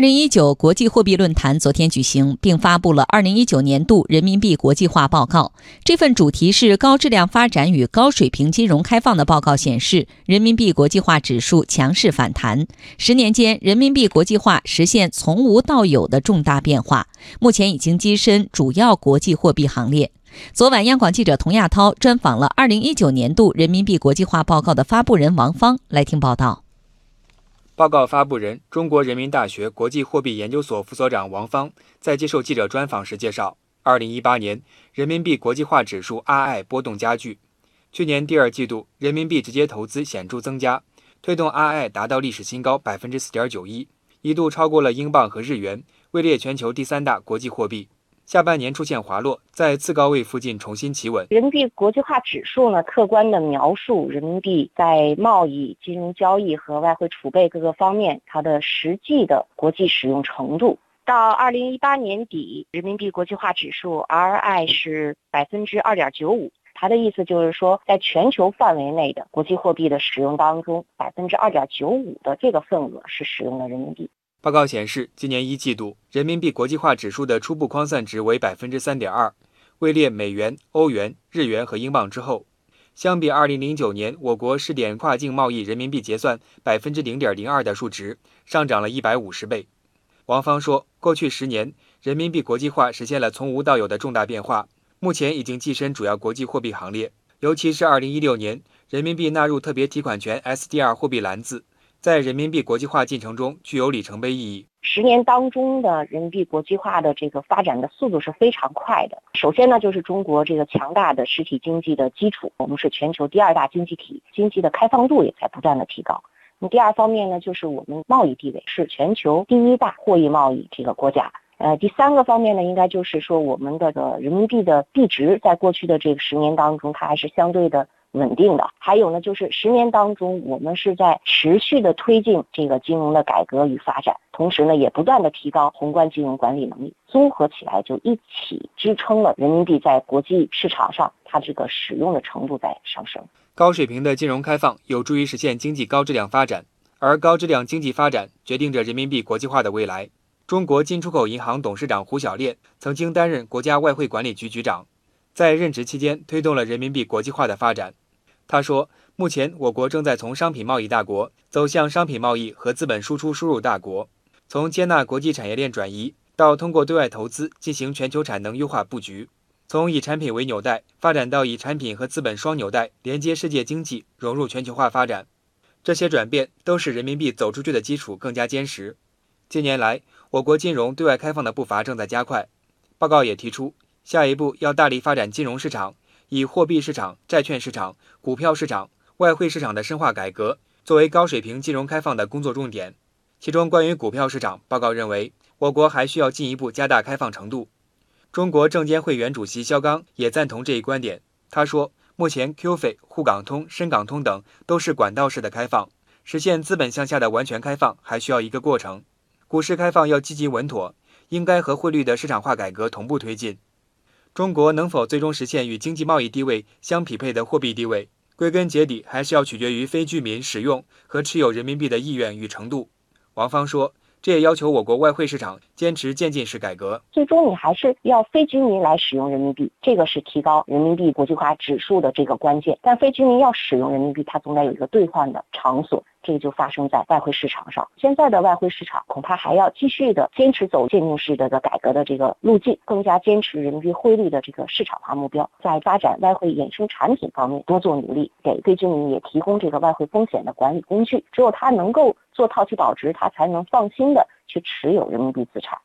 二零一九国际货币论坛昨天举行，并发布了二零一九年度人民币国际化报告。这份主题是高质量发展与高水平金融开放的报告显示，人民币国际化指数强势反弹。十年间，人民币国际化实现从无到有的重大变化，目前已经跻身主要国际货币行列。昨晚，央广记者童亚涛专访了二零一九年度人民币国际化报告的发布人王芳，来听报道。报告发布人、中国人民大学国际货币研究所副所长王芳在接受记者专访时介绍，二零一八年人民币国际化指数 RI 波动加剧，去年第二季度人民币直接投资显著增加，推动 RI 达到历史新高百分之四点九一，一度超过了英镑和日元，位列全球第三大国际货币。下半年出现滑落，在次高位附近重新企稳。人民币国际化指数呢，客观的描述人民币在贸易、金融交易和外汇储备各个方面它的实际的国际使用程度。到二零一八年底，人民币国际化指数 RI 是百分之二点九五，它的意思就是说，在全球范围内的国际货币的使用当中，百分之二点九五的这个份额是使用了人民币。报告显示，今年一季度人民币国际化指数的初步框算值为百分之三点二，位列美元、欧元、日元和英镑之后。相比二零零九年我国试点跨境贸易人民币结算百分之零点零二的数值，上涨了一百五十倍。王芳说，过去十年，人民币国际化实现了从无到有的重大变化，目前已经跻身主要国际货币行列。尤其是二零一六年，人民币纳入特别提款权 SDR 货币篮子。在人民币国际化进程中具有里程碑意义。十年当中的人民币国际化的这个发展的速度是非常快的。首先呢，就是中国这个强大的实体经济的基础，我们是全球第二大经济体，经济的开放度也在不断的提高。那第二方面呢，就是我们贸易地位是全球第一大货币贸易这个国家。呃，第三个方面呢，应该就是说我们的人民币的币值在过去的这个十年当中，它还是相对的。稳定的，还有呢，就是十年当中，我们是在持续的推进这个金融的改革与发展，同时呢，也不断的提高宏观金融管理能力，综合起来就一起支撑了人民币在国际市场上它这个使用的程度在上升。高水平的金融开放有助于实现经济高质量发展，而高质量经济发展决定着人民币国际化的未来。中国进出口银行董事长胡晓烈曾经担任国家外汇管理局局长，在任职期间推动了人民币国际化的发展。他说：“目前，我国正在从商品贸易大国走向商品贸易和资本输出输入大国，从接纳国际产业链转移到通过对外投资进行全球产能优化布局，从以产品为纽带发展到以产品和资本双纽带连接世界经济，融入全球化发展。这些转变都使人民币走出去的基础更加坚实。近年来，我国金融对外开放的步伐正在加快。报告也提出，下一步要大力发展金融市场。”以货币市场、债券市场、股票市场、外汇市场的深化改革作为高水平金融开放的工作重点。其中，关于股票市场，报告认为，我国还需要进一步加大开放程度。中国证监会原主席肖钢也赞同这一观点。他说，目前 Q 费、沪港通、深港通等都是管道式的开放，实现资本向下的完全开放还需要一个过程。股市开放要积极稳妥，应该和汇率的市场化改革同步推进。中国能否最终实现与经济贸易地位相匹配的货币地位，归根结底还是要取决于非居民使用和持有人民币的意愿与程度。王芳说，这也要求我国外汇市场坚持渐进式改革。最终，你还是要非居民来使用人民币，这个是提高人民币国际化指数的这个关键。但非居民要使用人民币，它总得有一个兑换的场所。这个就发生在外汇市场上。现在的外汇市场恐怕还要继续的坚持走渐进式的改革的这个路径，更加坚持人民币汇率的这个市场化目标，在发展外汇衍生产品方面多做努力，给非居民也提供这个外汇风险的管理工具。只有他能够做套期保值，他才能放心的去持有人民币资产。